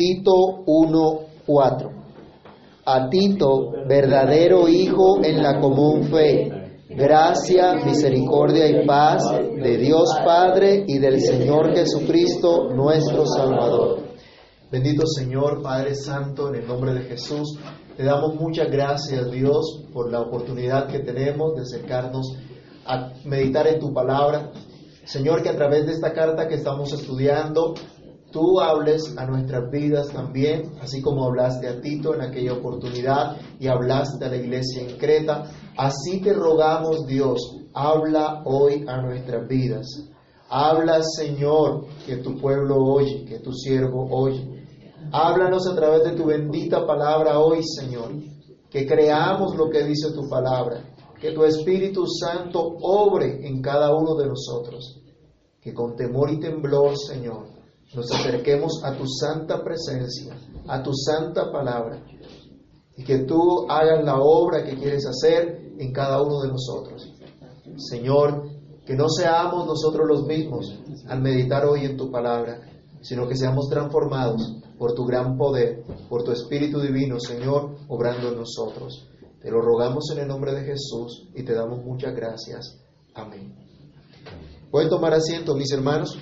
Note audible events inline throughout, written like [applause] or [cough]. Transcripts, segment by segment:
Tito 1:4. A Tito, verdadero hijo en la común fe, gracia, misericordia y paz de Dios Padre y del Señor Jesucristo, nuestro Salvador. Bendito Señor, Padre Santo, en el nombre de Jesús, te damos muchas gracias, Dios, por la oportunidad que tenemos de acercarnos a meditar en tu palabra. Señor, que a través de esta carta que estamos estudiando, tú hables a nuestras vidas también, así como hablaste a Tito en aquella oportunidad y hablaste a la iglesia en Creta. Así te rogamos, Dios, habla hoy a nuestras vidas. Habla, Señor, que tu pueblo oye, que tu siervo oye. Háblanos a través de tu bendita palabra hoy, Señor. Que creamos lo que dice tu palabra. Que tu Espíritu Santo obre en cada uno de nosotros. Que con temor y temblor, Señor, nos acerquemos a tu santa presencia, a tu santa palabra, y que tú hagas la obra que quieres hacer en cada uno de nosotros. Señor, que no seamos nosotros los mismos al meditar hoy en tu palabra, sino que seamos transformados por tu gran poder, por tu Espíritu Divino, Señor, obrando en nosotros. Te lo rogamos en el nombre de Jesús y te damos muchas gracias. Amén. Pueden tomar asiento, mis hermanos.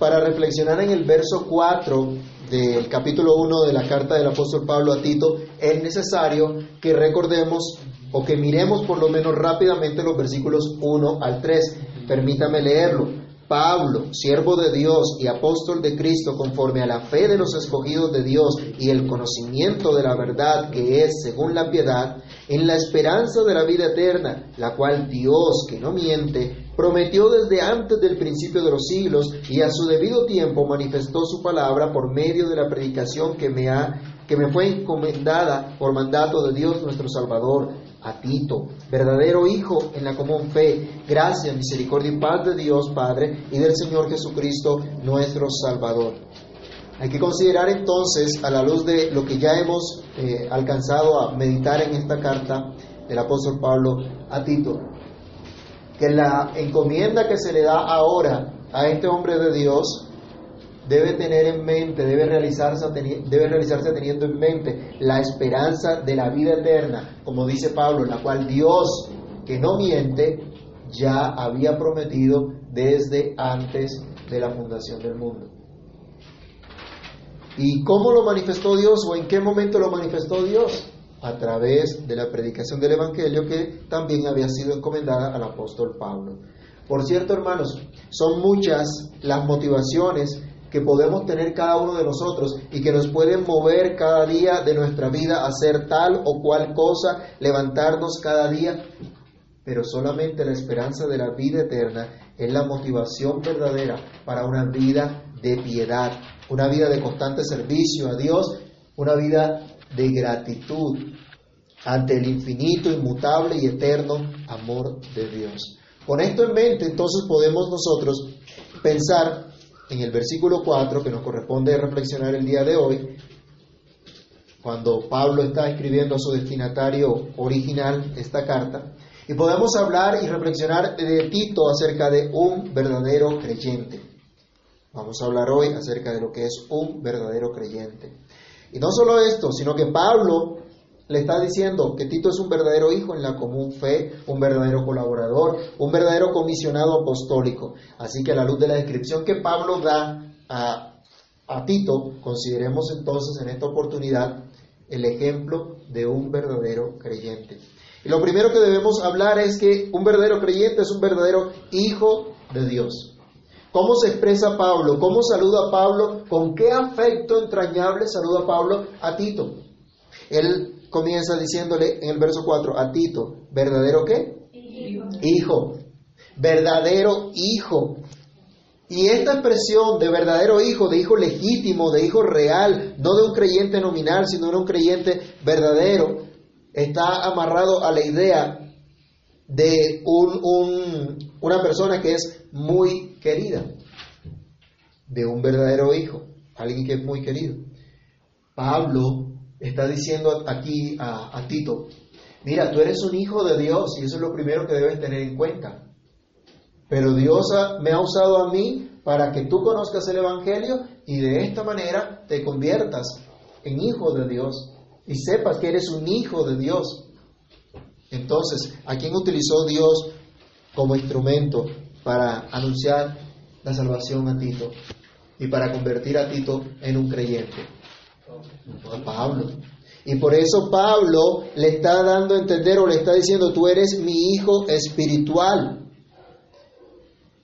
Para reflexionar en el verso 4 del capítulo 1 de la carta del apóstol Pablo a Tito, es necesario que recordemos o que miremos por lo menos rápidamente los versículos 1 al 3. Permítame leerlo. Pablo, siervo de Dios y apóstol de Cristo, conforme a la fe de los escogidos de Dios y el conocimiento de la verdad que es según la piedad, en la esperanza de la vida eterna, la cual Dios, que no miente, prometió desde antes del principio de los siglos y a su debido tiempo manifestó su palabra por medio de la predicación que me ha que me fue encomendada por mandato de Dios nuestro Salvador a Tito, verdadero hijo en la común fe, gracia, misericordia y paz de Dios Padre y del Señor Jesucristo nuestro Salvador. Hay que considerar entonces, a la luz de lo que ya hemos eh, alcanzado a meditar en esta carta del apóstol Pablo a Tito, que la encomienda que se le da ahora a este hombre de Dios debe tener en mente, debe realizarse, debe realizarse teniendo en mente la esperanza de la vida eterna, como dice Pablo, la cual Dios, que no miente, ya había prometido desde antes de la fundación del mundo. ¿Y cómo lo manifestó Dios o en qué momento lo manifestó Dios? A través de la predicación del Evangelio que también había sido encomendada al apóstol Pablo. Por cierto, hermanos, son muchas las motivaciones que podemos tener cada uno de nosotros y que nos pueden mover cada día de nuestra vida a hacer tal o cual cosa, levantarnos cada día. Pero solamente la esperanza de la vida eterna es la motivación verdadera para una vida de piedad, una vida de constante servicio a Dios, una vida de gratitud ante el infinito, inmutable y eterno amor de Dios. Con esto en mente, entonces podemos nosotros pensar en el versículo 4 que nos corresponde reflexionar el día de hoy, cuando Pablo está escribiendo a su destinatario original esta carta, y podemos hablar y reflexionar de Tito acerca de un verdadero creyente. Vamos a hablar hoy acerca de lo que es un verdadero creyente. Y no solo esto, sino que Pablo le está diciendo que Tito es un verdadero hijo en la común fe, un verdadero colaborador, un verdadero comisionado apostólico. Así que a la luz de la descripción que Pablo da a, a Tito, consideremos entonces en esta oportunidad el ejemplo de un verdadero creyente. Y lo primero que debemos hablar es que un verdadero creyente es un verdadero hijo de Dios. ¿Cómo se expresa Pablo? ¿Cómo saluda Pablo? ¿Con qué afecto entrañable saluda Pablo a Tito? Él comienza diciéndole en el verso 4 a Tito, ¿verdadero qué? Hijo. hijo. Verdadero hijo. Y esta expresión de verdadero hijo, de hijo legítimo, de hijo real, no de un creyente nominal, sino de un creyente verdadero, está amarrado a la idea de un, un, una persona que es muy querida, de un verdadero hijo, alguien que es muy querido. Pablo está diciendo aquí a, Tito, mira, tú eres un hijo de Dios y eso es lo primero que debes tener en cuenta. Pero Dios me ha usado a mí para que tú conozcas el Evangelio y de esta manera te conviertas en hijo de Dios y sepas que eres un hijo de Dios. Entonces, ¿a quién utilizó Dios como instrumento para anunciar la salvación a Tito y para convertir a Tito en un creyente? A Pablo. Y por eso Pablo le está dando a entender o le está diciendo, tú eres mi hijo espiritual.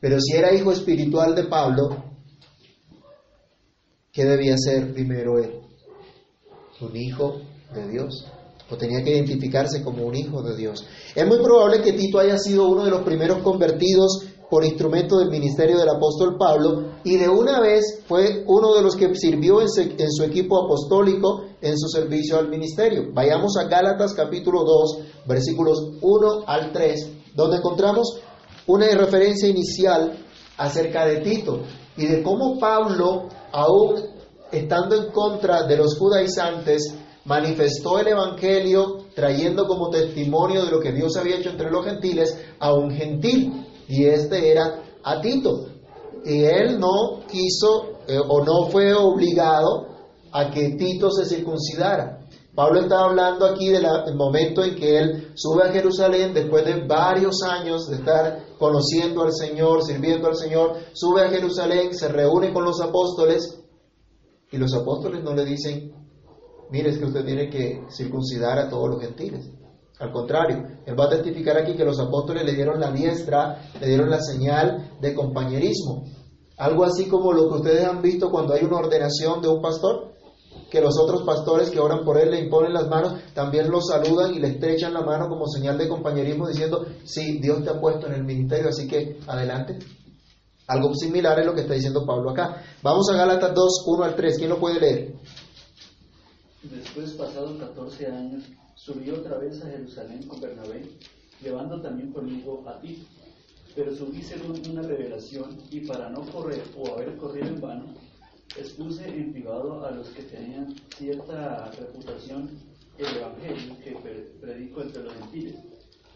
Pero si era hijo espiritual de Pablo, ¿qué debía ser primero él? Un hijo de Dios. O tenía que identificarse como un hijo de Dios. Es muy probable que Tito haya sido uno de los primeros convertidos por instrumento del ministerio del apóstol Pablo y de una vez fue uno de los que sirvió en su, equipo apostólico en su servicio al ministerio. Vayamos a Gálatas capítulo 2, versículos 1 al 3, donde encontramos una referencia inicial acerca de Tito y de cómo Pablo, aún estando en contra de los judaizantes, manifestó el Evangelio trayendo como testimonio de lo que Dios había hecho entre los gentiles a un gentil y este era a Tito. Y él no quiso eh, o no fue obligado a que Tito se circuncidara. Pablo está hablando aquí del momento en que él sube a Jerusalén después de varios años de estar conociendo al Señor, sirviendo al Señor, sube a Jerusalén, se reúne con los apóstoles y los apóstoles no le dicen, mire, es que usted tiene que circuncidar a todos los gentiles. Al contrario, él va a testificar aquí que los apóstoles le dieron la diestra, le dieron la señal de compañerismo. Algo así como lo que ustedes han visto cuando hay una ordenación de un pastor, que los otros pastores que oran por él le imponen las manos, también lo saludan y le estrechan la mano como señal de compañerismo diciendo, sí, Dios te ha puesto en el ministerio, así que adelante. Algo similar es lo que está diciendo Pablo acá. Vamos a Gálatas 2, 1 al 3. ¿Quién lo puede leer? Después, pasados 14 años, subió otra vez a Jerusalén con Bernabé, llevando también conmigo a ti. Pero subí según una revelación y para no correr o haber corrido en vano, expuse en privado a los que tenían cierta reputación el evangelio que predico entre los gentiles.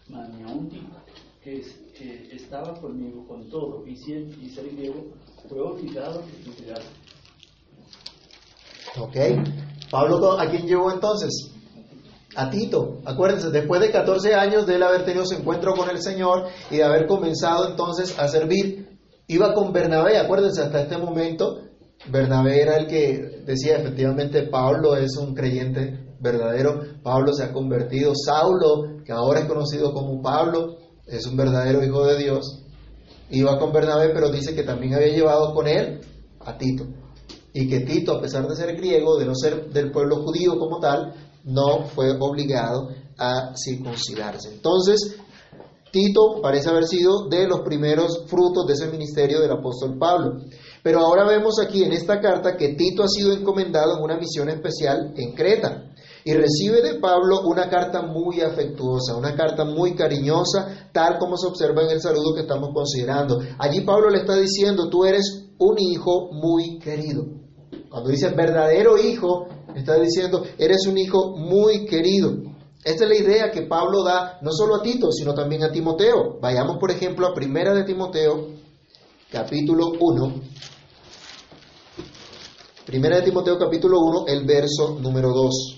Mas ni aún que, que estaba conmigo con todo y ser, y ser griego, fue obligado que Ok. Pablo, ¿a quién llevó entonces? A Tito. Acuérdense, después de 14 años de él haber tenido su encuentro con el Señor y de haber comenzado entonces a servir, iba con Bernabé, acuérdense, hasta este momento, Bernabé era el que decía, efectivamente, Pablo es un creyente verdadero, Pablo se ha convertido, Saulo, que ahora es conocido como Pablo, es un verdadero hijo de Dios, iba con Bernabé, pero dice que también había llevado con él a Tito. Y que Tito, a pesar de ser griego, de no ser del pueblo judío como tal, no fue obligado a circuncidarse. Entonces, Tito parece haber sido de los primeros frutos de ese ministerio del apóstol Pablo. Pero ahora vemos aquí en esta carta que Tito ha sido encomendado en una misión especial en Creta y recibe de Pablo una carta muy afectuosa, una carta muy cariñosa, tal como se observa en el saludo que estamos considerando. Allí Pablo le está diciendo, tú eres un hijo muy querido. Cuando dice verdadero hijo, está diciendo, eres un hijo muy querido. Esta es la idea que Pablo da no solo a Tito, sino también a Timoteo. Vayamos, por ejemplo, a Primera de Timoteo, capítulo 1. Primera de Timoteo, capítulo 1, el verso número 2.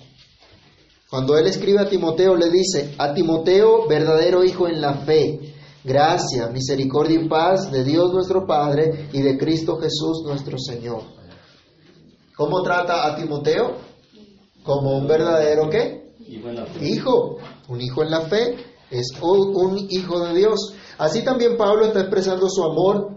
Cuando él escribe a Timoteo, le dice, a Timoteo, verdadero hijo en la fe, gracia, misericordia y paz de Dios nuestro Padre y de Cristo Jesús nuestro Señor. ¿Cómo trata a Timoteo? Como un verdadero qué? Hijo, un hijo en la fe, es un hijo de Dios. Así también Pablo está expresando su amor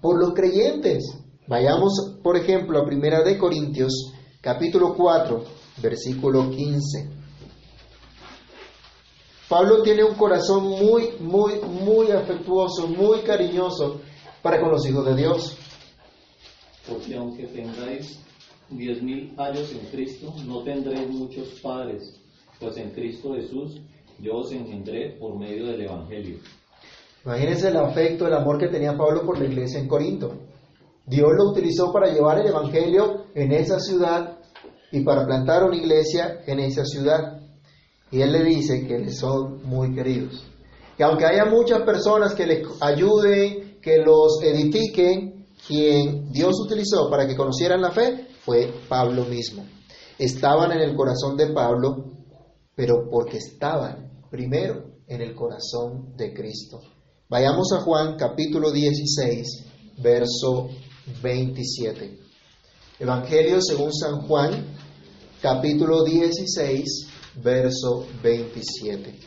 por los creyentes. Vayamos, por ejemplo, a Primera de Corintios, capítulo 4, versículo 15. Pablo tiene un corazón muy, muy, muy afectuoso, muy cariñoso para con los hijos de Dios. Porque aunque tengáis diez mil años en Cristo, no tendréis muchos padres, pues en Cristo Jesús yo os engendré por medio del Evangelio. Imagínense el afecto, el amor que tenía Pablo por la iglesia en Corinto. Dios lo utilizó para llevar el Evangelio en esa ciudad y para plantar una iglesia en esa ciudad. Y él le dice que le son muy queridos. Que aunque haya muchas personas que les ayuden, que los edifiquen, quien Dios utilizó para que conocieran la fe fue Pablo mismo. Estaban en el corazón de Pablo, pero porque estaban primero en el corazón de Cristo. Vayamos a Juan capítulo 16, verso 27. Evangelio según San Juan, capítulo 16, verso 27.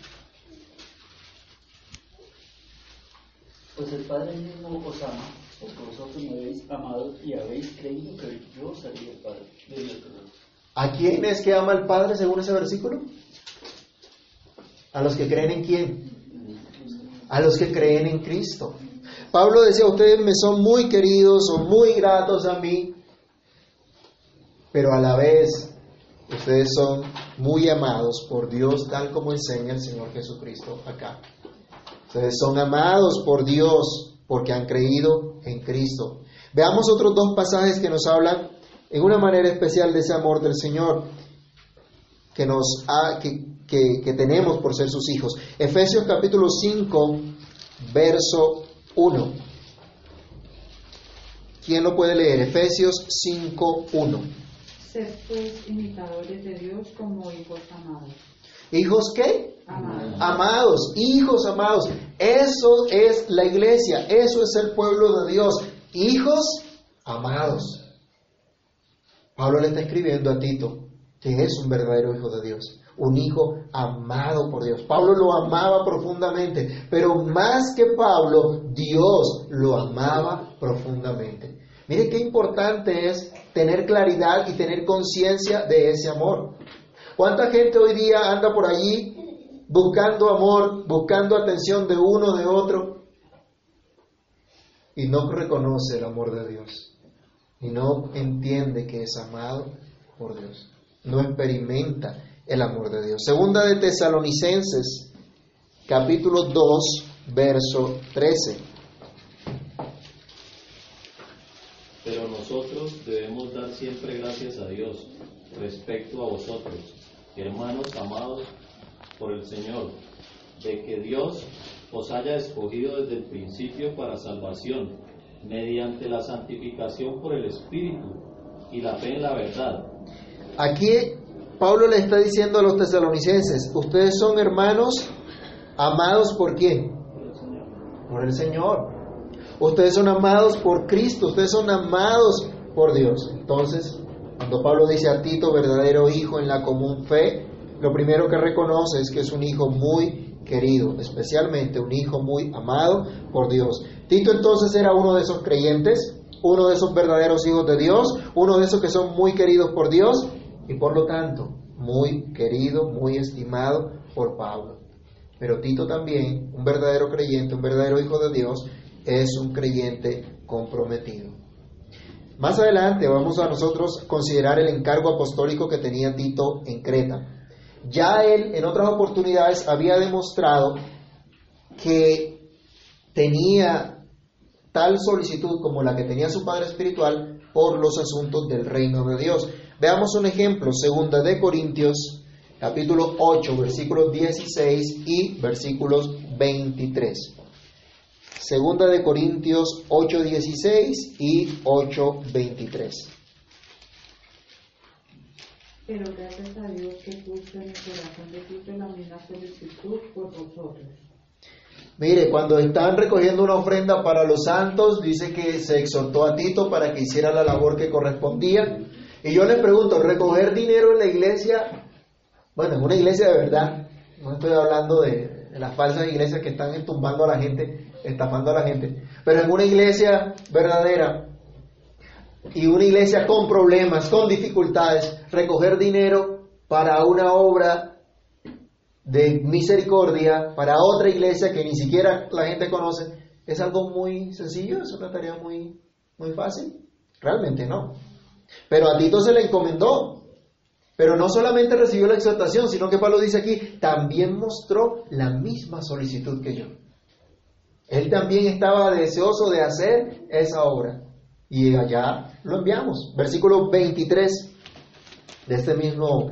Pues el Padre mismo os ama, vosotros me habéis amado y habéis creído que yo salí del Padre. ¿A quién es que ama el Padre según ese versículo? ¿A los que creen en quién? A los que creen en Cristo. Pablo decía, ustedes me son muy queridos, son muy gratos a mí, pero a la vez ustedes son muy amados por Dios, tal como enseña el Señor Jesucristo acá. Ustedes son amados por Dios porque han creído en Cristo. Veamos otros dos pasajes que nos hablan en una manera especial de ese amor del Señor que, nos ha, que, que, que tenemos por ser sus hijos. Efesios capítulo 5, verso 1. ¿Quién lo puede leer? Efesios 5, 1. Sed pues imitadores de Dios como hijos amados. ¿Hijos qué? Amados. Amados, hijos amados. Eso es la iglesia, eso es el pueblo de Dios. Hijos amados. Pablo le está escribiendo a Tito que es un verdadero hijo de Dios, un hijo amado por Dios. Pablo lo amaba profundamente, pero más que Pablo, Dios lo amaba profundamente. Mire qué importante es tener claridad y tener conciencia de ese amor. ¿Cuánta gente hoy día anda por allí buscando amor, buscando atención de uno, de otro, y no reconoce el amor de Dios? Y no entiende que es amado por Dios. No experimenta el amor de Dios. Segunda de Tesalonicenses, capítulo 2, verso 13. Pero nosotros debemos dar siempre gracias a Dios respecto a vosotros, hermanos amados por el Señor, de que Dios os haya escogido desde el principio para salvación, mediante la santificación por el Espíritu y la fe en la verdad. Aquí Pablo le está diciendo a los tesalonicenses, ustedes son hermanos amados por quién? Por el Señor. Por el Señor. Ustedes son amados por Cristo, ustedes son amados por Dios. Entonces, cuando Pablo dice a Tito, verdadero hijo en la común fe, lo primero que reconoce es que es un hijo muy querido, especialmente un hijo muy amado por Dios. Tito entonces era uno de esos creyentes, uno de esos verdaderos hijos de Dios, uno de esos que son muy queridos por Dios y por lo tanto muy querido, muy estimado por Pablo. Pero Tito también, un verdadero creyente, un verdadero hijo de Dios, es un creyente comprometido. Más adelante vamos a nosotros considerar el encargo apostólico que tenía Tito en Creta. Ya él en otras oportunidades había demostrado que tenía tal solicitud como la que tenía su padre espiritual por los asuntos del reino de Dios. Veamos un ejemplo, segunda de Corintios, capítulo 8, versículos 16 y versículos 23. Segunda de Corintios 8, 16 y 8, 23. Pero gracias a Dios que puso en el corazón de Tito la misma solicitud por vosotros. Mire, cuando estaban recogiendo una ofrenda para los santos, dice que se exhortó a Tito para que hiciera la labor que correspondía. Y yo les pregunto, recoger dinero en la iglesia, bueno, en una iglesia de verdad, no estoy hablando de, de las falsas iglesias que están entumbando a la gente, estafando a la gente, pero en una iglesia verdadera y una iglesia con problemas, con dificultades, recoger dinero para una obra de misericordia para otra iglesia que ni siquiera la gente conoce, es algo muy sencillo, es una tarea muy, muy fácil. Realmente no. Pero a Tito se le encomendó. Pero no solamente recibió la exhortación, sino que Pablo dice aquí, también mostró la misma solicitud que yo. Él también estaba deseoso de hacer esa obra. Y allá lo enviamos. Versículo 23 de este mismo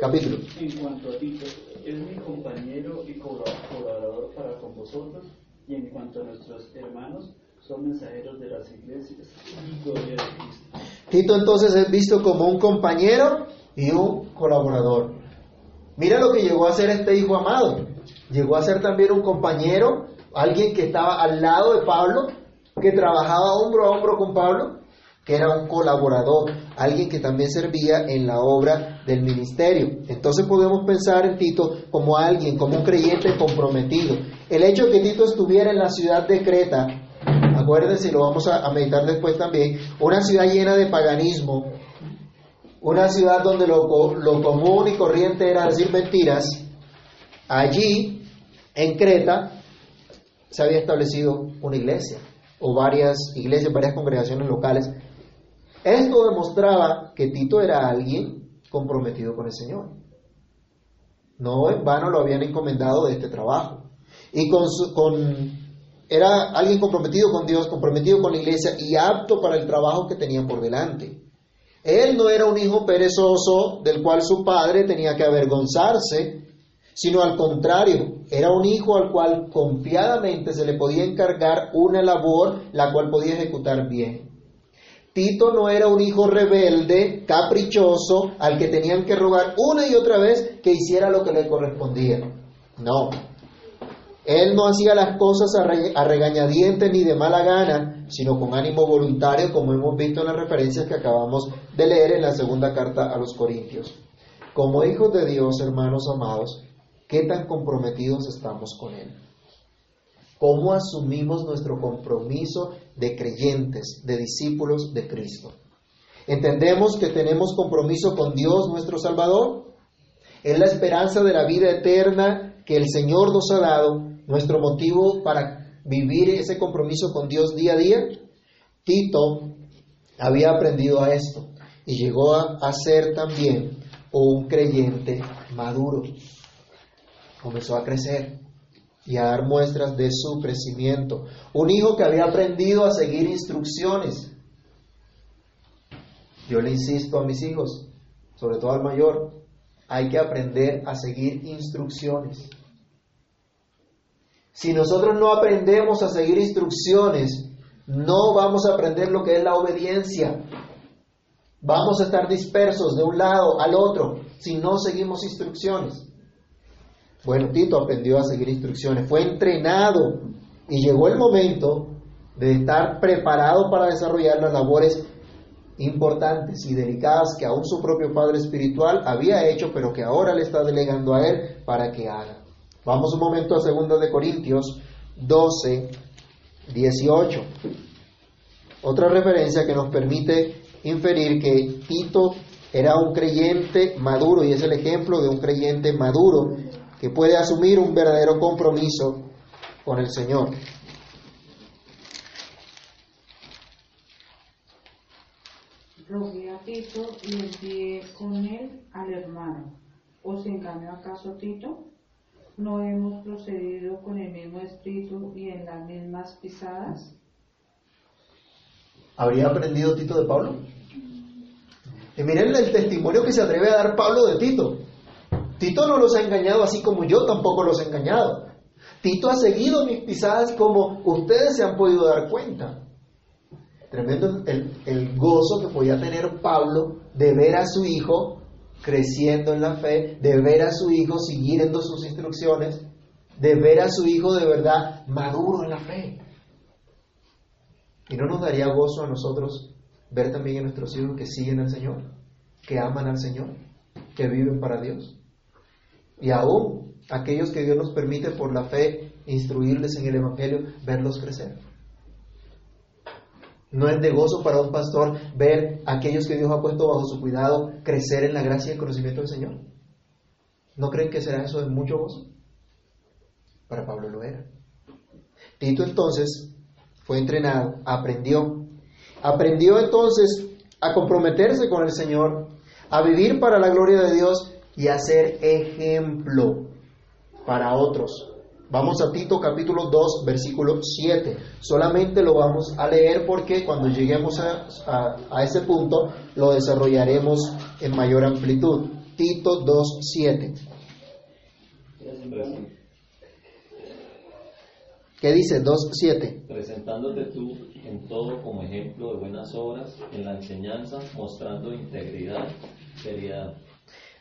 capítulo. En cuanto a Tito, es mi compañero y colaborador para con vosotros, y en cuanto a nuestros hermanos, son mensajeros de las iglesias. Gloria a Cristo. Tito entonces es visto como un compañero y un colaborador. Mira lo que llegó a ser este hijo amado. Llegó a ser también un compañero, alguien que estaba al lado de Pablo, que trabajaba hombro a hombro con Pablo, que era un colaborador, alguien que también servía en la obra del ministerio. Entonces podemos pensar en Tito como alguien, como un creyente comprometido. El hecho de que Tito estuviera en la ciudad de Creta, acuérdense, lo vamos a, meditar después también, una ciudad llena de paganismo, una ciudad donde lo, lo común y corriente era decir mentiras, allí, en Creta, se había establecido una iglesia, o varias iglesias, varias congregaciones locales. Esto demostraba que Tito era alguien comprometido con el Señor. No en vano lo habían encomendado de este trabajo. Y era alguien comprometido con Dios, comprometido con la iglesia y apto para el trabajo que tenían por delante. Él no era un hijo perezoso del cual su padre tenía que avergonzarse, sino al contrario, era un hijo al cual confiadamente se le podía encargar una labor la cual podía ejecutar bien. Tito no era un hijo rebelde, caprichoso, al que tenían que rogar una y otra vez que hiciera lo que le correspondía. No. Él no hacía las cosas a, re- a regañadientes ni de mala gana, sino con ánimo voluntario, como hemos visto en las referencias que acabamos de leer en la segunda carta a los Corintios. Como hijos de Dios, hermanos amados, ¿qué tan comprometidos estamos con Él? ¿Cómo asumimos nuestro compromiso de creyentes, de discípulos de Cristo? ¿Entendemos que tenemos compromiso con Dios nuestro Salvador? Es la esperanza de la vida eterna que el Señor nos ha dado, nuestro motivo para vivir ese compromiso con Dios día a día. Tito había aprendido a esto y llegó a, a ser también un creyente maduro. Comenzó a crecer y a dar muestras de su crecimiento. Un hijo que había aprendido a seguir instrucciones. Yo le insisto a mis hijos, sobre todo al mayor, hay que aprender a seguir instrucciones. Si nosotros no aprendemos a seguir instrucciones, no vamos a aprender lo que es la obediencia. Vamos a estar dispersos de un lado al otro si no seguimos instrucciones. Bueno, Tito aprendió a seguir instrucciones, fue entrenado y llegó el momento de estar preparado para desarrollar las labores importantes y delicadas que aún su propio padre espiritual había hecho, pero que ahora le está delegando a él para que haga. Vamos un momento a 2 de Corintios 12, 18. Otra referencia que nos permite inferir que Tito era un creyente maduro y es el ejemplo de un creyente maduro que puede asumir un verdadero compromiso con el Señor. Rogué a Tito y envié con él al hermano. ¿Os engañó acaso Tito? ¿No hemos procedido con el mismo espíritu y en las mismas pisadas? ¿Habría aprendido Tito de Pablo? Y miren el testimonio que se atreve a dar Pablo de Tito. Tito no los ha engañado así como yo tampoco los he engañado. Tito ha seguido mis pisadas como ustedes se han podido dar cuenta. Tremendo el, el gozo que podía tener Pablo de ver a su hijo creciendo en la fe, de ver a su hijo siguiendo sus instrucciones, de ver a su hijo de verdad maduro en la fe. ¿Y no nos daría gozo a nosotros ver también a nuestros hijos que siguen al Señor, que aman al Señor, que viven para Dios? Y aún aquellos que Dios nos permite por la fe instruirles en el Evangelio, verlos crecer. No es de gozo para un pastor ver a aquellos que Dios ha puesto bajo su cuidado crecer en la gracia y el conocimiento del Señor. ¿No creen que será eso de mucho gozo? Para Pablo lo era. Tito entonces fue entrenado, aprendió. Aprendió entonces a comprometerse con el Señor, a vivir para la gloria de Dios y a ser ejemplo para otros. Vamos a Tito capítulo 2, versículo 7. Solamente lo vamos a leer porque cuando lleguemos a, a- a ese punto lo desarrollaremos en mayor amplitud. Tito 2.7. ¿Qué dice 2.7? Presentándote tú en todo como ejemplo de buenas obras, en la enseñanza, mostrando integridad, seriedad.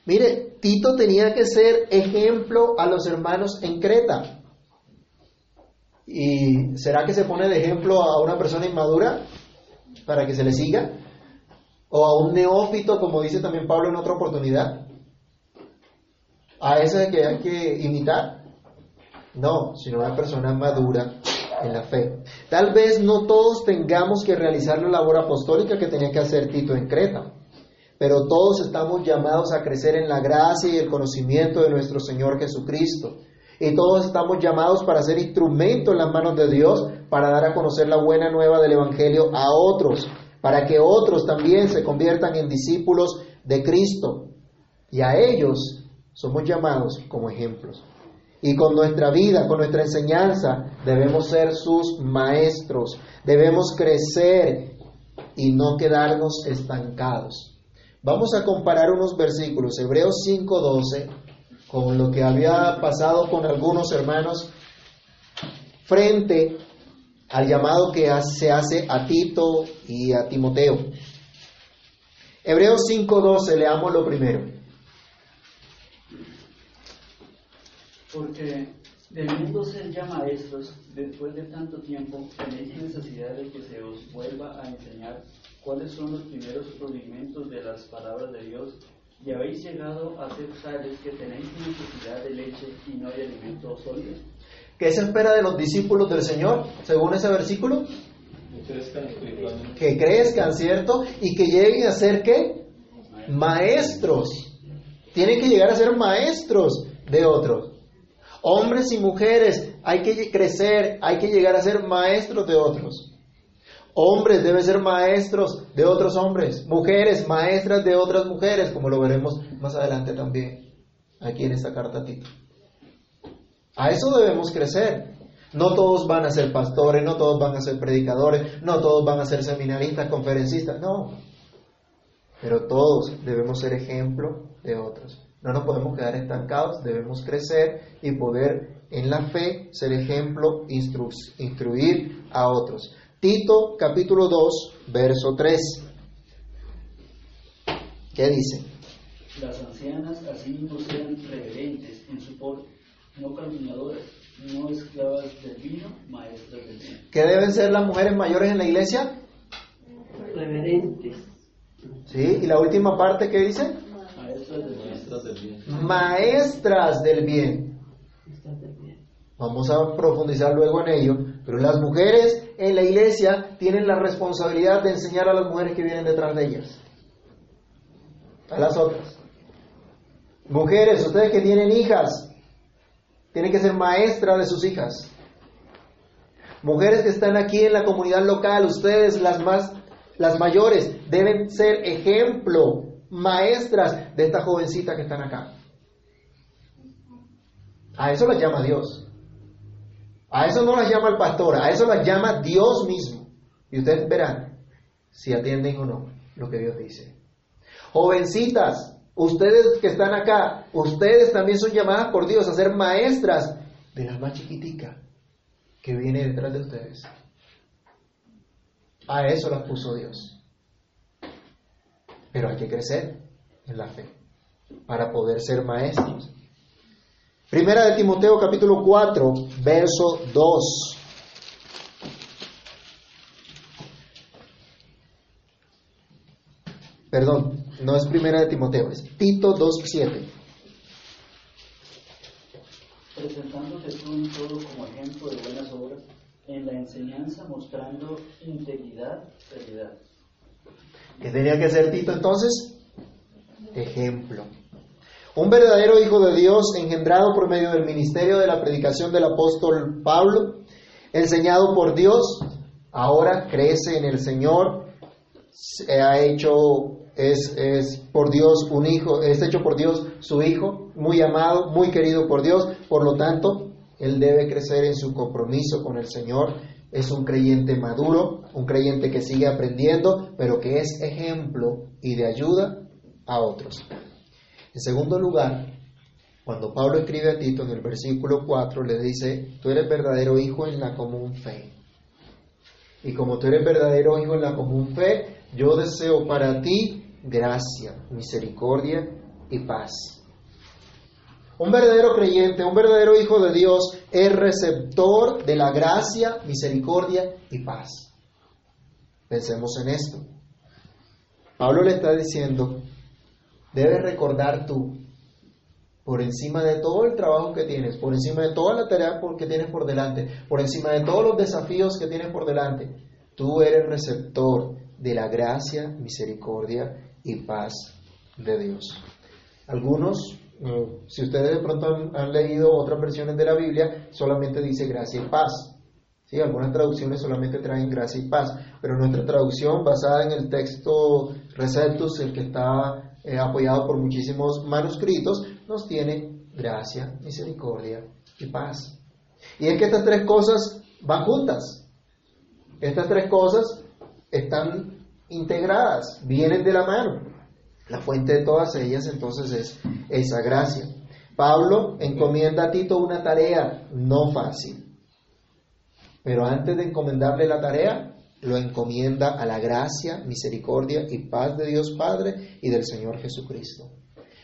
Mire, Tito tenía que ser ejemplo a los hermanos en Creta. ¿Y será que se pone de ejemplo a una persona inmadura para que se le siga? ¿O a un neófito, como dice también Pablo en otra oportunidad? ¿A ese que hay que imitar? No, sino una persona madura en la fe. Tal vez no todos tengamos que realizar la labor apostólica que tenía que hacer Tito en Creta, pero todos estamos llamados a crecer en la gracia y el conocimiento de nuestro Señor Jesucristo. Y todos estamos llamados para ser instrumento en las manos de Dios, para dar a conocer la buena nueva del Evangelio a otros, para que otros también se conviertan en discípulos de Cristo. Y a ellos somos llamados como ejemplos. Y con nuestra vida, con nuestra enseñanza, debemos ser sus maestros, debemos crecer y no quedarnos estancados. Vamos a comparar unos versículos, Hebreos 5:12, con lo que había pasado con algunos hermanos frente al llamado que se hace a Tito y a Timoteo. Hebreos 5:12, leamos lo primero. Porque debiendo ser ya maestros, después de tanto tiempo, tenéis necesidad de que se os vuelva a enseñar cuáles son los primeros rudimentos de las palabras de Dios, y habéis llegado a ser tales que tenéis necesidad de leche y no de alimento sólido. ¿Qué se espera de los discípulos del Señor, según ese versículo? Que crezcan espiritualmente. Que crezcan, ¿cierto? Y que lleguen a ser qué? Maestros. Tienen que llegar a ser maestros de otros. Hombres y mujeres, hay que crecer, hay que llegar a ser maestros de otros. Hombres deben ser maestros de otros hombres. Mujeres, maestras de otras mujeres, como lo veremos más adelante también, aquí en esta carta a. A eso debemos crecer. No todos van a ser pastores, no todos van a ser predicadores, no todos van a ser seminaristas, conferencistas, no. Pero todos debemos ser ejemplo de otros. No nos podemos quedar estancados, debemos crecer y poder en la fe ser ejemplo, instru instruir a otros. Tito capítulo 2, verso 3. ¿Qué dice? Las ancianas asimismo sean reverentes en su porte, no calumniadoras, no esclavas del vino, maestras del bien. ¿Qué deben ser las mujeres mayores en la iglesia? reverentes. ¿Sí? ¿Y la última parte qué dice? Maestras del bien. Maestras del. Maestras bien. Vamos a profundizar luego en ello, pero las mujeres en la iglesia tienen la responsabilidad de enseñar a las mujeres que vienen detrás de ellas, a las otras. Mujeres, ustedes que tienen hijas, tienen que ser maestras de sus hijas. Mujeres que están aquí en la comunidad local, ustedes las más las mayores deben ser ejemplo, maestras de esta jovencita que están acá. A eso las llama Dios. A eso no las llama el pastor, a eso las llama Dios mismo. Y ustedes verán si atienden o no lo que Dios dice. Jovencitas, ustedes que están acá, ustedes también son llamadas por Dios a ser maestras de la más chiquitica que viene detrás de ustedes. A eso las puso Dios. Pero hay que crecer en la fe para poder ser maestros. Primera de Timoteo capítulo 4, verso 2. Perdón, no es primera de Timoteo, es Tito 2, 7. presentándote tú en todo como ejemplo de buenas obras, en la enseñanza mostrando integridad, seriedad. ¿Qué tenía que ser Tito entonces? Ejemplo. Un verdadero hijo de Dios engendrado por medio del ministerio de la predicación del apóstol Pablo, enseñado por Dios, ahora crece en el Señor, se ha hecho, es, es por Dios un hijo, es hecho por Dios su hijo, muy amado, muy querido por Dios, por lo tanto, él debe crecer en su compromiso con el Señor, es un creyente maduro, un creyente que sigue aprendiendo, pero que es ejemplo y de ayuda a otros. En segundo lugar, cuando Pablo escribe a Tito en el versículo 4, le dice, tú eres verdadero hijo en la común fe. Y como tú eres verdadero hijo en la común fe, yo deseo para ti gracia, misericordia y paz. Un verdadero creyente, un verdadero hijo de Dios es receptor de la gracia, misericordia y paz. Pensemos en esto. Pablo le está diciendo, debes recordar tú, por encima de todo el trabajo que tienes, por encima de toda la tarea que tienes por delante, por encima de todos los desafíos que tienes por delante, tú eres receptor de la gracia, misericordia y paz de Dios. Algunos, eh, si ustedes de pronto han, han leído otras versiones de la Biblia, solamente dice gracia y paz. ¿Sí? Algunas traducciones solamente traen gracia y paz, pero nuestra traducción basada en el texto Receptus, el que está eh, apoyado por muchísimos manuscritos, nos tiene gracia, misericordia y paz. Y es que estas tres cosas van juntas. Estas tres cosas están integradas, vienen de la mano. La fuente de todas ellas entonces es esa gracia. Pablo encomienda a Tito una tarea no fácil. Pero antes de encomendarle la tarea, lo encomienda a la gracia, misericordia y paz de Dios Padre y del Señor Jesucristo.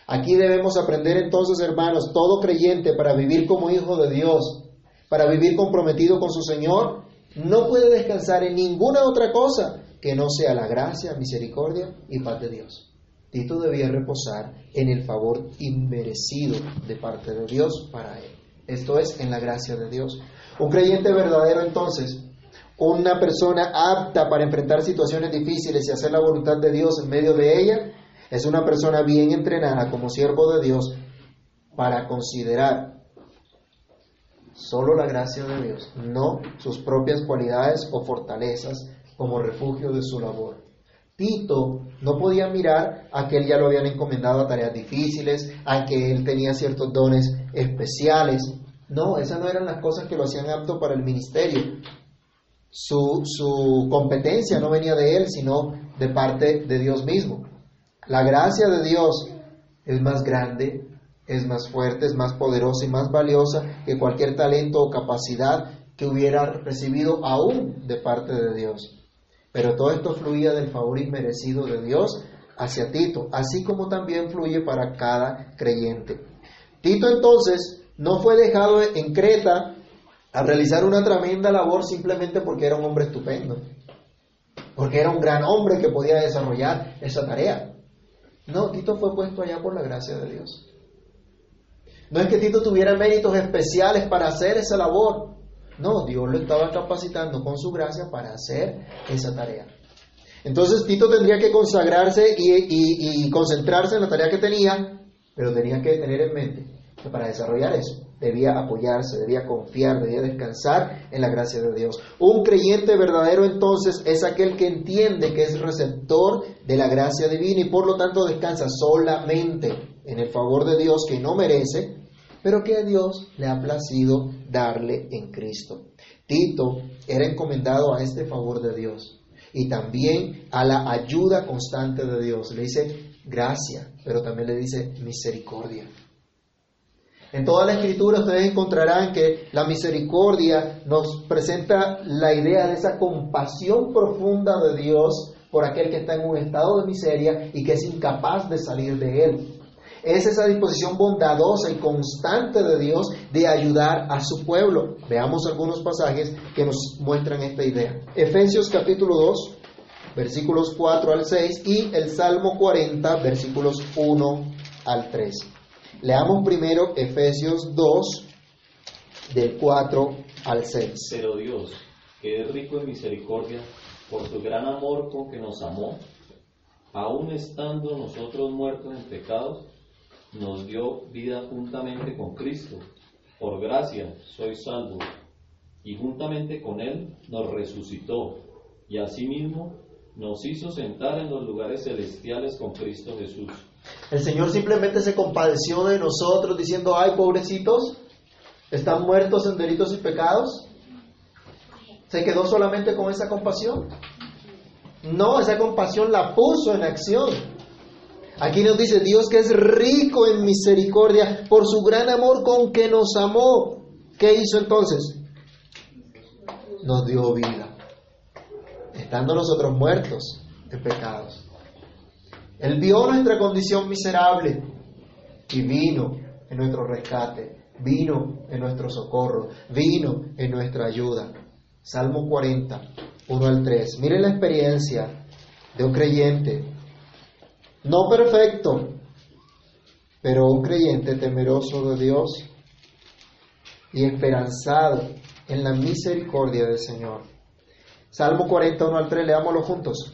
Aquí debemos aprender entonces, hermanos, todo creyente para vivir como hijo de Dios, para vivir comprometido con su Señor, no puede descansar en ninguna otra cosa que no sea la gracia, misericordia y paz de Dios. Tito debía reposar en el favor inmerecido de parte de Dios para él. Esto es en la gracia de Dios. Un creyente verdadero entonces, una persona apta para enfrentar situaciones difíciles y hacer la voluntad de Dios en medio de ella, es una persona bien entrenada como siervo de Dios para considerar solo la gracia de Dios, no sus propias cualidades o fortalezas como refugio de su labor. Tito no podía mirar a que ya lo habían encomendado a tareas difíciles, a que él tenía ciertos dones especiales. No, esas no eran las cosas que lo hacían apto para el ministerio. Su, su competencia no venía de él, sino de parte de Dios mismo. La gracia de Dios es más grande, es más fuerte, es más poderosa y más valiosa que cualquier talento o capacidad que hubiera recibido aún de parte de Dios. Pero todo esto fluía del favor inmerecido de Dios hacia Tito, así como también fluye para cada creyente. Tito entonces no fue dejado en Creta a realizar una tremenda labor simplemente porque era un hombre estupendo, porque era un gran hombre que podía desarrollar esa tarea. No, Tito fue puesto allá por la gracia de Dios. No es que Tito tuviera méritos especiales para hacer esa labor. No, Dios lo estaba capacitando con su gracia para hacer esa tarea. Entonces Tito tendría que consagrarse y, concentrarse en la tarea que tenía, pero tenía que tener en mente que para desarrollar eso debía apoyarse, debía confiar, debía descansar en la gracia de Dios. Un creyente verdadero entonces es aquel que entiende que es receptor de la gracia divina y por lo tanto descansa solamente en el favor de Dios que no merece, pero que a Dios le ha placido darle en Cristo. Tito era encomendado a este favor de Dios y también a la ayuda constante de Dios. Le dice gracia, pero también le dice misericordia. En toda la escritura ustedes encontrarán que la misericordia nos presenta la idea de esa compasión profunda de Dios por aquel que está en un estado de miseria y que es incapaz de salir de él. Es esa disposición bondadosa y constante de Dios de ayudar a su pueblo. Veamos algunos pasajes que nos muestran esta idea. Efesios capítulo 2, versículos 4 al 6 y el Salmo 40, versículos 1 al 3. Leamos primero Efesios 2, del 4 al 6. Pero Dios, que es rico en misericordia, por su gran amor con que nos amó, aun estando nosotros muertos en pecados, nos dio vida juntamente con Cristo. Por gracia soy salvo. Y juntamente con Él nos resucitó. Y asimismo nos hizo sentar en los lugares celestiales con Cristo Jesús. El Señor simplemente se compadeció de nosotros diciendo, ay, pobrecitos, están muertos en delitos y pecados. ¿Se quedó solamente con esa compasión? No, esa compasión la puso en acción. Aquí nos dice Dios que es rico en misericordia por su gran amor con que nos amó. ¿Qué hizo entonces? Nos dio vida, estando nosotros muertos en pecados. Él vio nuestra condición miserable y vino en nuestro rescate, vino en nuestro socorro, vino en nuestra ayuda. Salmo 40, 1 al 3. Miren la experiencia de un creyente, no perfecto, pero un creyente temeroso de Dios y esperanzado en la misericordia del Señor. Salmo 41 al 3, leámoslo juntos.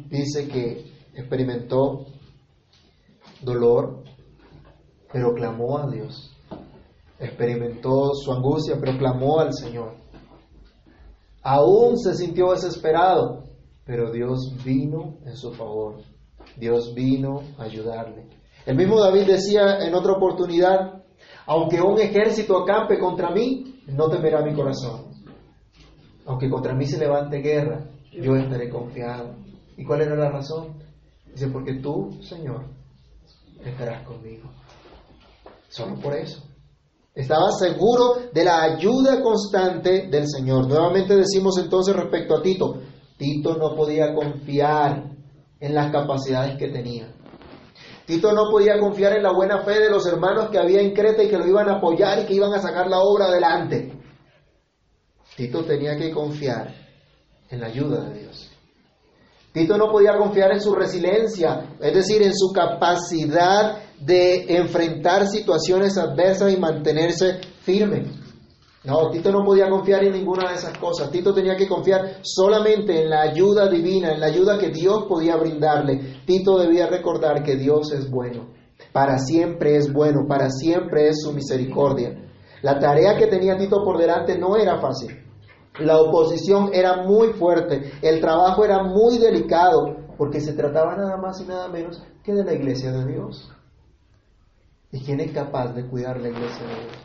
dice que experimentó dolor, pero clamó a Dios. Experimentó su angustia, pero clamó al Señor. Aún se sintió desesperado, pero Dios vino en su favor. Dios vino a ayudarle. El mismo David decía en otra oportunidad, aunque un ejército acampe contra mí, no temerá mi corazón. Aunque contra mí se levante guerra, yo estaré confiado. ¿Y cuál era la razón? Dice, porque tú, Señor, estarás conmigo. Solo por eso. Estaba seguro de la ayuda constante del Señor. Nuevamente decimos entonces respecto a Tito, Tito no podía confiar en las capacidades que tenía. Tito no podía confiar en la buena fe de los hermanos que había en Creta y que lo iban a apoyar y que iban a sacar la obra adelante. Tito tenía que confiar en la ayuda de Dios. Tito no podía confiar en su resiliencia, es decir, en su capacidad de enfrentar situaciones adversas y mantenerse firme. No, Tito no podía confiar en ninguna de esas cosas. Tito tenía que confiar solamente en la ayuda divina, en la ayuda que Dios podía brindarle. Tito debía recordar que Dios es bueno. Para siempre es bueno, para siempre es su misericordia. La tarea que tenía Tito por delante no era fácil. La oposición era muy fuerte, el trabajo era muy delicado, porque se trataba nada más y nada menos que de la iglesia de Dios. ¿Y quién es capaz de cuidar la iglesia de Dios?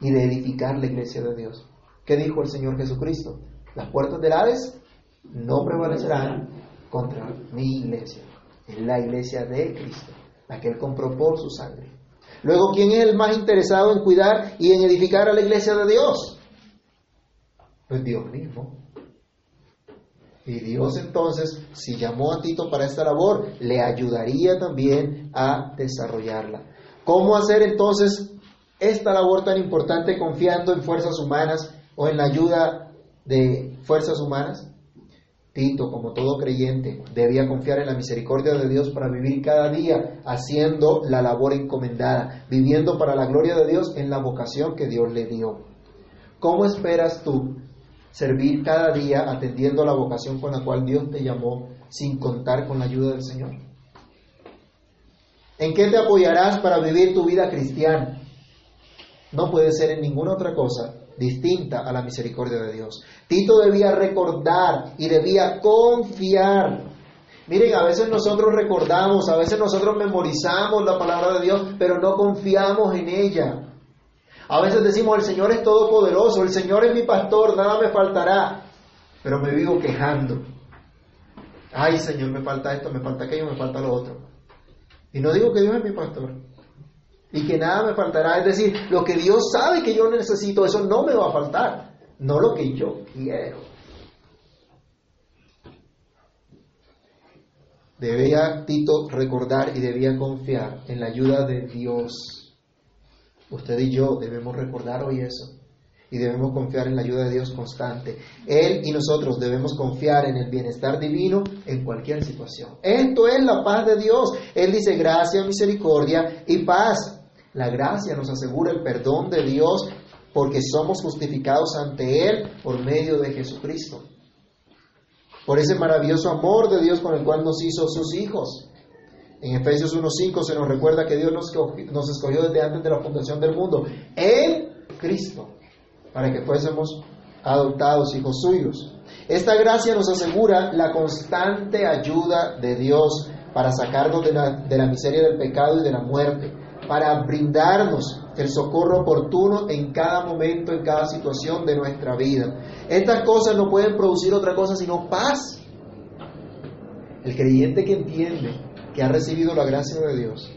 Y de edificar la iglesia de Dios. ¿Qué dijo el Señor Jesucristo? Las puertas del Hades no prevalecerán contra mi iglesia. Es la iglesia de Cristo, la que Él compró por su sangre. Luego, ¿quién es el más interesado en cuidar y en edificar a la iglesia de Dios? Pues Dios mismo. Y Dios entonces, si llamó a Tito para esta labor, le ayudaría también a desarrollarla. ¿Cómo hacer entonces esta labor tan importante confiando en fuerzas humanas o en la ayuda de fuerzas humanas? Tito, como todo creyente, debía confiar en la misericordia de Dios para vivir cada día haciendo la labor encomendada, viviendo para la gloria de Dios en la vocación que Dios le dio. ¿Cómo esperas tú servir cada día atendiendo la vocación con la cual Dios te llamó sin contar con la ayuda del Señor? ¿En qué te apoyarás para vivir tu vida cristiana? No puede ser en ninguna otra cosa distinta a la misericordia de Dios. Tito debía recordar y debía confiar. Miren, a veces nosotros recordamos, a veces nosotros memorizamos la palabra de Dios, pero no confiamos en ella. A veces decimos, el Señor es todopoderoso, el Señor es mi pastor, nada me faltará, pero me vivo quejando. Ay, Señor, me falta esto, me falta aquello, me falta lo otro. Y no digo que Dios es mi pastor y que nada me faltará. Es decir, lo que Dios sabe que yo necesito, eso no me va a faltar, no lo que yo quiero. Debía Tito recordar y debía confiar en la ayuda de Dios. Usted y yo debemos recordar hoy eso y debemos confiar en la ayuda de Dios constante. Él y nosotros debemos confiar en el bienestar divino en cualquier situación. Esto es la paz de Dios. Él dice gracia, misericordia y paz. La gracia nos asegura el perdón de Dios porque somos justificados ante Él por medio de Jesucristo. Por ese maravilloso amor de Dios con el cual nos hizo sus hijos. En Efesios 1.5 se nos recuerda que Dios nos, escogió desde antes de la fundación del mundo en Cristo, para que fuésemos adoptados hijos suyos. Esta gracia nos asegura la constante ayuda de Dios para sacarnos de la, de la miseria del pecado y de la muerte, para brindarnos el socorro oportuno en cada momento, en cada situación de nuestra vida. Estas cosas no pueden producir otra cosa sino paz. El creyente que entiende que ha recibido la gracia de Dios,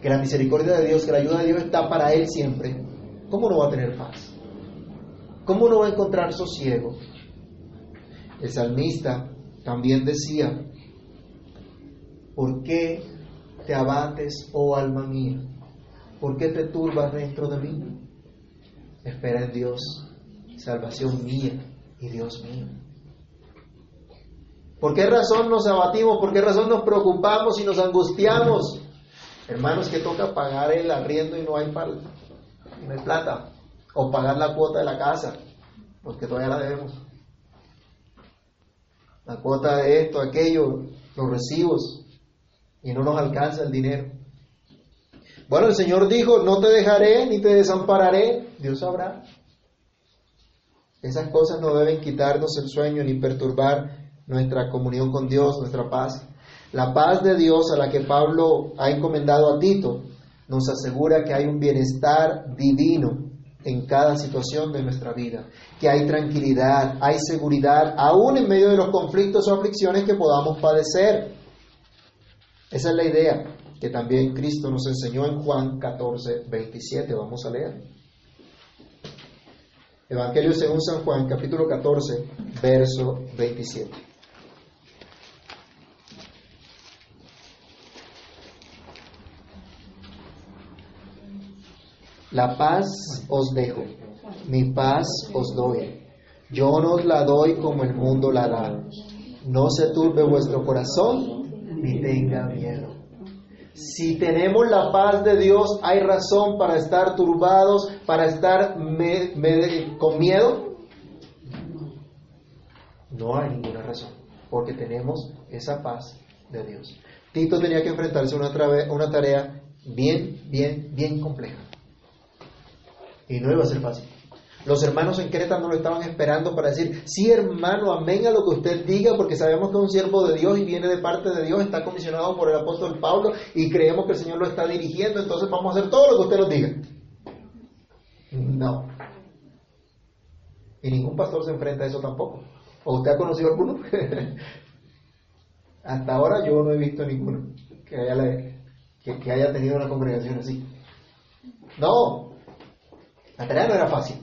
que la misericordia de Dios, que la ayuda de Dios está para él siempre, ¿cómo no va a tener paz? ¿Cómo no va a encontrar sosiego? El salmista también decía, ¿por qué te abates, oh alma mía? ¿Por qué te turbas dentro de mí? Espera en Dios, salvación mía y Dios mío. ¿Por qué razón nos abatimos? ¿Por qué razón nos preocupamos y nos angustiamos? Hermanos, que toca pagar el arriendo y no hay, no hay plata. O pagar la cuota de la casa, porque todavía la debemos. La cuota de esto, aquello, los recibos, y no nos alcanza el dinero. Bueno, el Señor dijo, no te dejaré ni te desampararé. Dios sabrá. Esas cosas no deben quitarnos el sueño ni perturbar nuestra comunión con Dios, nuestra paz. La paz de Dios a la que Pablo ha encomendado a Tito nos asegura que hay un bienestar divino en cada situación de nuestra vida, que hay tranquilidad, hay seguridad, aún en medio de los conflictos o aflicciones que podamos padecer. Esa es la idea que también Cristo nos enseñó en Juan 14, 27. Vamos a leer. Evangelio según San Juan, capítulo 14, verso 27. La paz os dejo, mi paz os doy. Yo no os la doy como el mundo la da. No se turbe vuestro corazón ni tenga miedo. Si tenemos la paz de Dios, ¿hay razón para estar turbados, para estar con miedo? No hay ninguna razón, porque tenemos esa paz de Dios. Tito tenía que enfrentarse a una, una tarea bien, bien, bien compleja. Y no iba a ser fácil. Los hermanos en Creta no lo estaban esperando para decir, sí hermano, amén a lo que usted diga, porque sabemos que es un siervo de Dios y viene de parte de Dios, está comisionado por el apóstol Pablo y creemos que el Señor lo está dirigiendo, entonces vamos a hacer todo lo que usted nos diga. No. Y ningún pastor se enfrenta a eso tampoco. ¿O usted ha conocido alguno? [laughs] Hasta ahora yo no he visto ninguno que haya, que haya tenido una congregación así. No, la no era fácil,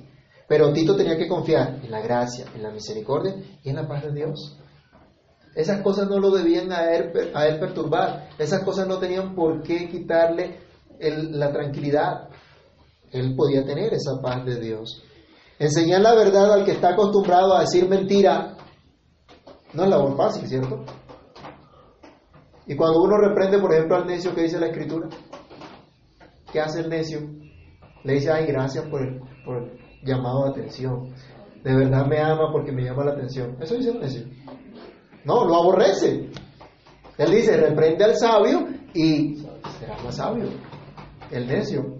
pero Tito tenía que confiar en la gracia, en la misericordia y en la paz de Dios. Esas cosas no lo debían a él, perturbar, esas cosas no tenían por qué quitarle la tranquilidad. Él podía tener esa paz de Dios. Enseñar la verdad al que está acostumbrado a decir mentira no es labor fácil, ¿cierto? Y cuando uno reprende, por ejemplo, al necio que dice la escritura, ¿qué hace el necio? Le dice, ay, gracias por el, llamado de atención. De verdad me ama porque me llama la atención. Eso dice el necio. No, lo aborrece. Él dice, reprende al sabio y será más sabio. El necio.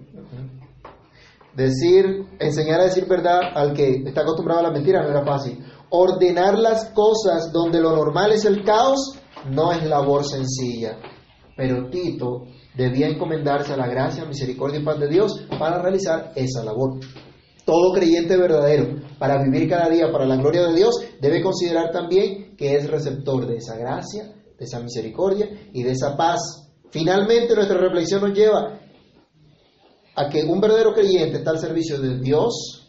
Decir, enseñar a decir verdad al que está acostumbrado a la mentira no era fácil. Ordenar las cosas donde lo normal es el caos no es labor sencilla. Pero Tito debía encomendarse a la gracia, misericordia y paz de Dios para realizar esa labor. Todo creyente verdadero, para vivir cada día para la gloria de Dios, debe considerar también que es receptor de esa gracia, de esa misericordia y de esa paz. Finalmente, nuestra reflexión nos lleva a que un verdadero creyente está al servicio de Dios,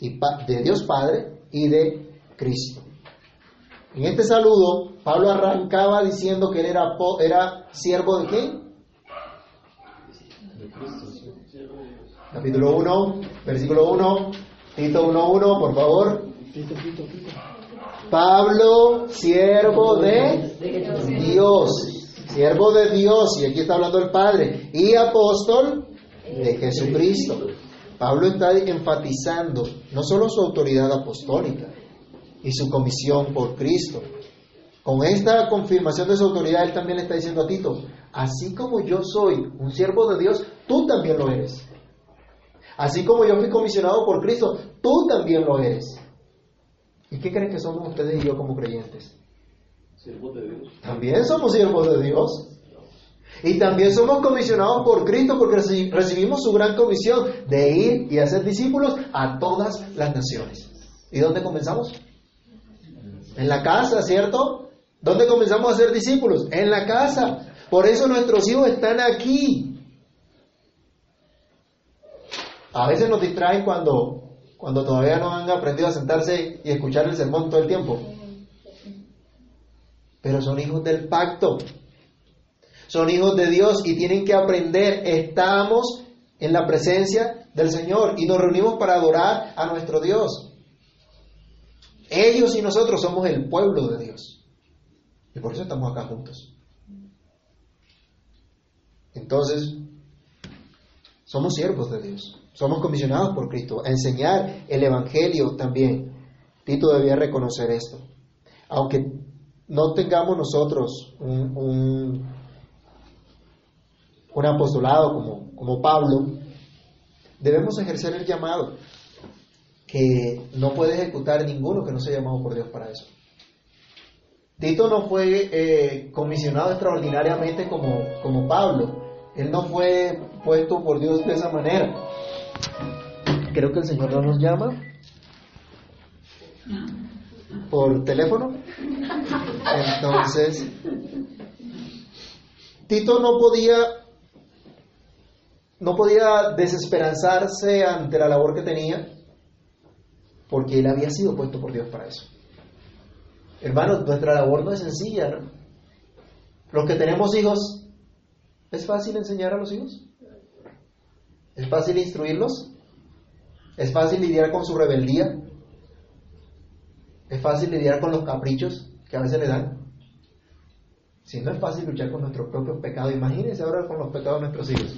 y de Dios Padre y de Cristo. En este saludo, Pablo arrancaba diciendo que él era, era siervo de quién? Capítulo 1, versículo 1, Tito 1.1, por favor. Pablo, siervo de Dios, siervo de Dios, y aquí está hablando el Padre, y apóstol de Jesucristo. Pablo está enfatizando no solo su autoridad apostólica, y su comisión por Cristo, Con esta confirmación de su autoridad, él también le está diciendo a Tito, así como yo soy un siervo de Dios, tú también lo eres. Así como yo fui comisionado por Cristo, tú también lo eres. ¿Y qué creen que somos ustedes y yo como creyentes? Siervos de Dios. También somos siervos de Dios. Y también somos comisionados por Cristo porque reci- recibimos su gran comisión de ir y hacer discípulos a todas las naciones. ¿Y dónde comenzamos? En la casa, ¿cierto? ¿Dónde comenzamos a ser discípulos? En la casa. Por eso nuestros hijos están aquí. A veces nos distraen cuando, cuando todavía no han aprendido a sentarse y escuchar el sermón todo el tiempo. Pero son hijos del pacto. Son hijos de Dios y tienen que aprender. Estamos en la presencia del Señor y nos reunimos para adorar a nuestro Dios. Ellos y nosotros somos el pueblo de Dios. Y por eso estamos acá juntos. Entonces, somos siervos de Dios. Somos comisionados por Cristo a enseñar el Evangelio también. Tito debía reconocer esto. Aunque no tengamos nosotros un, un, apostolado como, como Pablo, debemos ejercer el llamado que no puede ejecutar ninguno que no sea llamado por Dios para eso. Tito no fue eh, comisionado extraordinariamente como, como Pablo. Él no fue puesto por Dios de esa manera. Creo que el Señor no nos llama por teléfono. Entonces, Tito no podía no podía desesperanzarse ante la labor que tenía porque él había sido puesto por Dios para eso. Hermanos, nuestra labor no es sencilla, ¿no? Los que tenemos hijos, ¿es fácil enseñar a los hijos? ¿Es fácil instruirlos? ¿Es fácil lidiar con su rebeldía? ¿Es fácil lidiar con los caprichos que a veces le dan? Si no es fácil luchar con nuestros propios pecados, imagínense ahora con los pecados de nuestros hijos.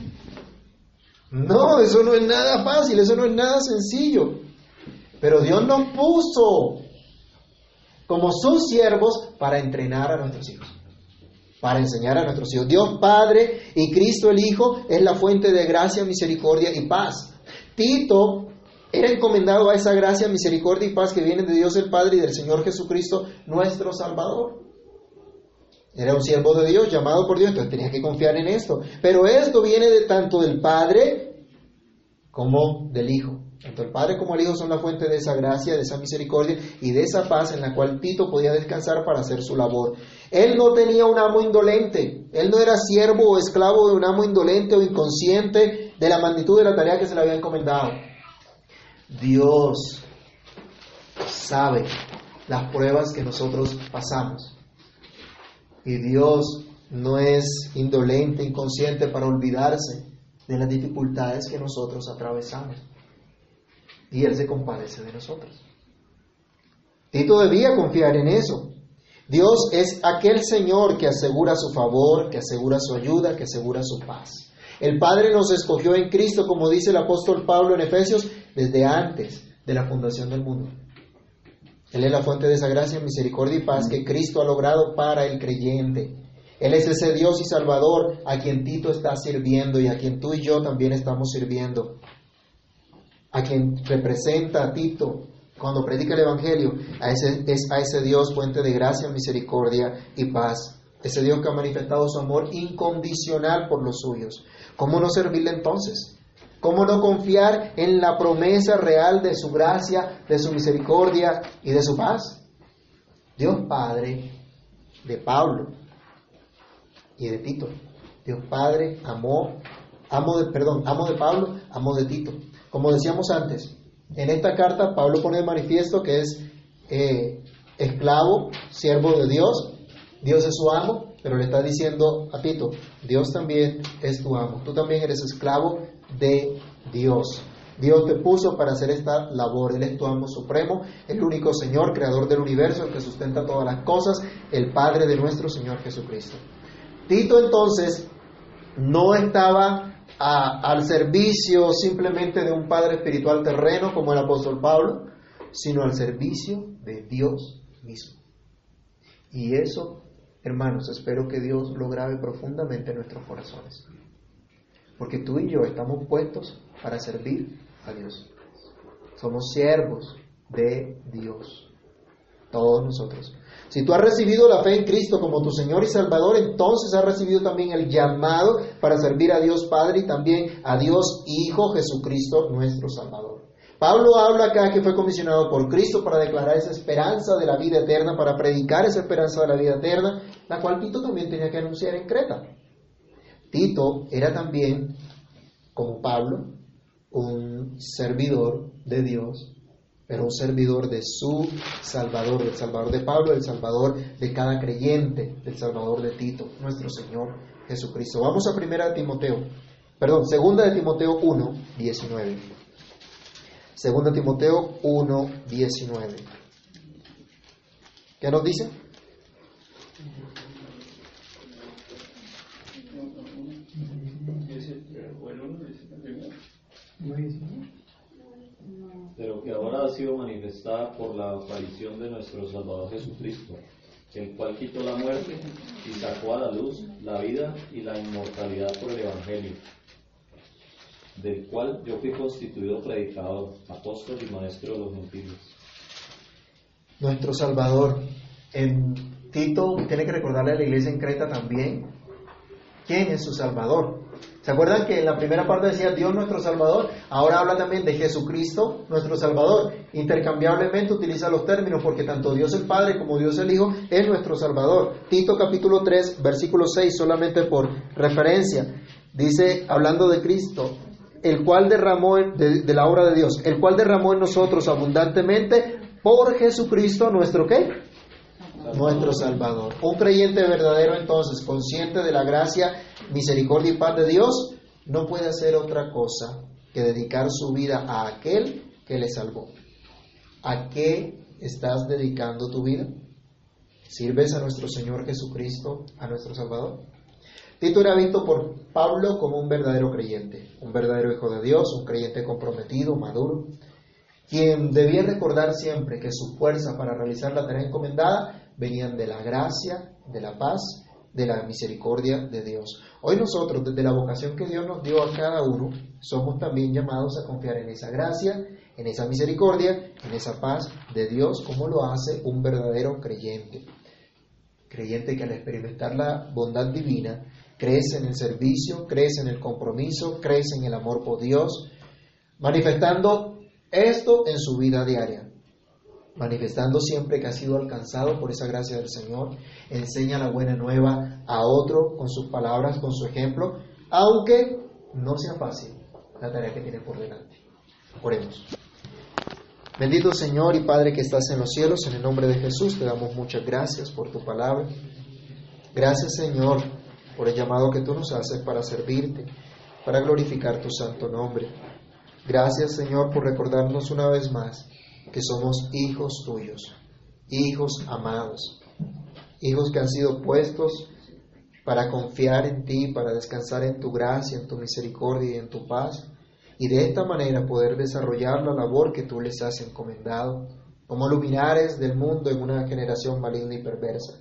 No, eso no es nada fácil, eso no es nada sencillo. Pero Dios nos puso como sus siervos para entrenar a nuestros hijos, para enseñar a nuestros hijos. Dios Padre y Cristo el Hijo es la fuente de gracia, misericordia y paz. Tito era encomendado a esa gracia, misericordia y paz que vienen de Dios el Padre y del Señor Jesucristo, nuestro Salvador. Era un siervo de Dios, llamado por Dios, entonces tenía que confiar en esto. Pero esto viene de tanto del Padre como del Hijo. Tanto el Padre como el Hijo son la fuente de esa gracia, de esa misericordia y de esa paz en la cual Tito podía descansar para hacer su labor. Él no tenía un amo indolente, él no era siervo o esclavo de un amo indolente o inconsciente de la magnitud de la tarea que se le había encomendado. Dios sabe las pruebas que nosotros pasamos. Y Dios no es indolente, inconsciente para olvidarse de las dificultades que nosotros atravesamos. Y Él se compadece de nosotros. Tito debía confiar en eso. Dios es aquel Señor que asegura su favor, que asegura su ayuda, que asegura su paz. El Padre nos escogió en Cristo, como dice el apóstol Pablo en Efesios, desde antes de la fundación del mundo. Él es la fuente de esa gracia, misericordia y paz que Cristo ha logrado para el creyente. Él es ese Dios y Salvador a quien Tito está sirviendo y a quien tú y yo también estamos sirviendo. A quien representa a Tito cuando predica el Evangelio, a ese, es a ese Dios fuente de gracia, misericordia y paz. Ese Dios que ha manifestado su amor incondicional por los suyos. ¿Cómo no servirle entonces? ¿Cómo no confiar en la promesa real de su gracia, de su misericordia y de su paz? Dios Padre de Pablo y de Tito. Dios Padre amó, amo de, perdón, amo de Pablo, amo de Tito. Como decíamos antes, en esta carta Pablo pone de manifiesto que es eh, esclavo, siervo de Dios, Dios es su amo, pero le está diciendo a Tito, Dios también es tu amo, tú también eres esclavo de Dios. Dios te puso para hacer esta labor, Él es tu amo supremo, el único Señor, creador del universo, el que sustenta todas las cosas, el Padre de nuestro Señor Jesucristo. Tito entonces no estaba al servicio simplemente de un Padre espiritual terreno como el apóstol Pablo, sino al servicio de Dios mismo. Y eso, hermanos, espero que Dios lo grabe profundamente en nuestros corazones. Porque tú y yo estamos puestos para servir a Dios. Somos siervos de Dios. Todos nosotros. Si tú has recibido la fe en Cristo como tu Señor y Salvador, entonces has recibido también el llamado para servir a Dios Padre y también a Dios Hijo Jesucristo nuestro Salvador. Pablo habla acá que fue comisionado por Cristo para declarar esa esperanza de la vida eterna, para predicar esa esperanza de la vida eterna, la cual Tito también tenía que anunciar en Creta. Tito era también, como Pablo, un servidor de Dios pero un servidor de su Salvador, del Salvador de Pablo, del Salvador de cada creyente, del Salvador de Tito, nuestro Señor Jesucristo. Vamos a primera de Timoteo, perdón, segunda de Timoteo 1, 19. Segunda de Timoteo 1, 19. ¿Qué nos dice? pero que ahora sido manifestada por la aparición de nuestro Salvador Jesucristo, el cual quitó la muerte y sacó a la luz la vida y la inmortalidad por el Evangelio, del cual yo fui constituido predicador, apóstol y maestro de los gentiles. Nuestro Salvador, en Tito tiene que recordarle a la iglesia en Creta también quién es su Salvador. ¿Se acuerdan que en la primera parte decía Dios nuestro Salvador? Ahora habla también de Jesucristo nuestro Salvador. Intercambiablemente utiliza los términos porque tanto Dios el Padre como Dios el Hijo es nuestro Salvador. Tito capítulo 3, versículo 6, solamente por referencia. Dice, hablando de Cristo, el cual derramó de, la obra de Dios, el cual derramó en nosotros abundantemente por Jesucristo nuestro qué? Nuestro Salvador. Un creyente verdadero entonces, consciente de la gracia, misericordia y paz de Dios, no puede hacer otra cosa que dedicar su vida a aquel que le salvó. ¿A qué estás dedicando tu vida? ¿Sirves a nuestro Señor Jesucristo, a nuestro Salvador? Tito era visto por Pablo como un verdadero creyente, un verdadero hijo de Dios, un creyente comprometido, maduro, quien debía recordar siempre que su fuerza para realizar la tarea encomendada venían de la gracia, de la paz, de la misericordia de Dios. Hoy nosotros, desde la vocación que Dios nos dio a cada uno, somos también llamados a confiar en esa gracia, en esa misericordia, en esa paz de Dios, como lo hace un verdadero creyente. Creyente que al experimentar la bondad divina, crece en el servicio, crece en el compromiso, crece en el amor por Dios, manifestando esto en su vida diaria manifestando siempre que ha sido alcanzado por esa gracia del Señor, enseña la buena nueva a otro con sus palabras, con su ejemplo, aunque no sea fácil la tarea que tiene por delante. Oremos. Bendito Señor y Padre que estás en los cielos, en el nombre de Jesús te damos muchas gracias por tu palabra. Gracias Señor por el llamado que tú nos haces para servirte, para glorificar tu santo nombre. Gracias Señor por recordarnos una vez más que somos hijos tuyos, hijos amados, hijos que han sido puestos para confiar en ti, para descansar en tu gracia, en tu misericordia y en tu paz, y de esta manera poder desarrollar la labor que tú les has encomendado, como luminares del mundo en una generación maligna y perversa.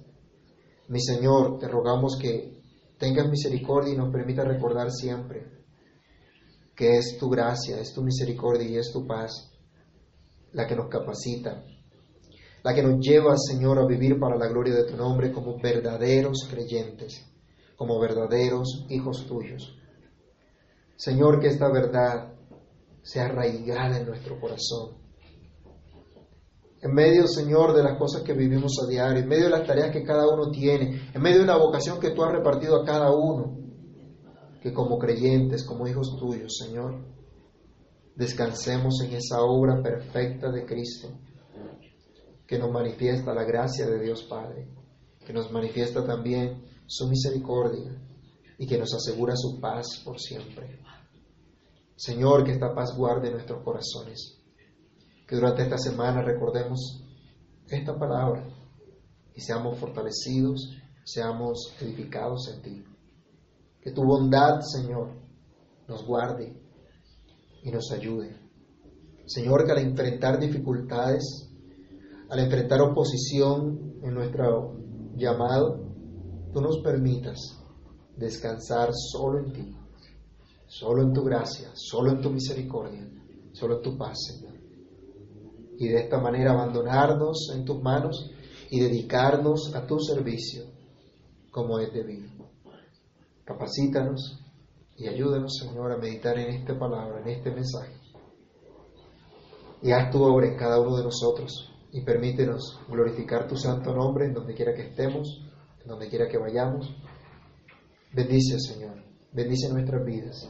Mi Señor, te rogamos que tengas misericordia y nos permita recordar siempre que es tu gracia, es tu misericordia y es tu paz la que nos capacita, la que nos lleva, Señor, a vivir para la gloria de tu nombre como verdaderos creyentes, como verdaderos hijos tuyos. Señor, que esta verdad sea arraigada en nuestro corazón. En medio, Señor, de las cosas que vivimos a diario, en medio de las tareas que cada uno tiene, en medio de la vocación que tú has repartido a cada uno, que como creyentes, como hijos tuyos, Señor, descansemos en esa obra perfecta de Cristo, que nos manifiesta la gracia de Dios Padre, que nos manifiesta también su misericordia y que nos asegura su paz por siempre. Señor, que esta paz guarde nuestros corazones, que durante esta semana recordemos esta palabra y seamos fortalecidos, seamos edificados en ti. Que tu bondad, Señor, nos guarde y nos ayude. Señor, que al enfrentar dificultades, al enfrentar oposición en nuestro llamado, tú nos permitas descansar solo en ti, solo en tu gracia, solo en tu misericordia, solo en tu paz, Señor. Y de esta manera abandonarnos en tus manos y dedicarnos a tu servicio como es debido. Capacítanos y ayúdanos, Señor, a meditar en esta palabra, en este mensaje. Y haz tu obra en cada uno de nosotros y permítenos glorificar tu santo nombre en donde quiera que estemos, en donde quiera que vayamos. Bendice, Señor, bendice nuestras vidas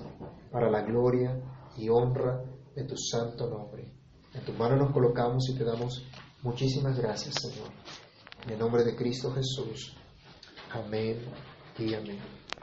para la gloria y honra de tu santo nombre. En tus manos nos colocamos y te damos muchísimas gracias, Señor. En el nombre de Cristo Jesús. Amén y amén.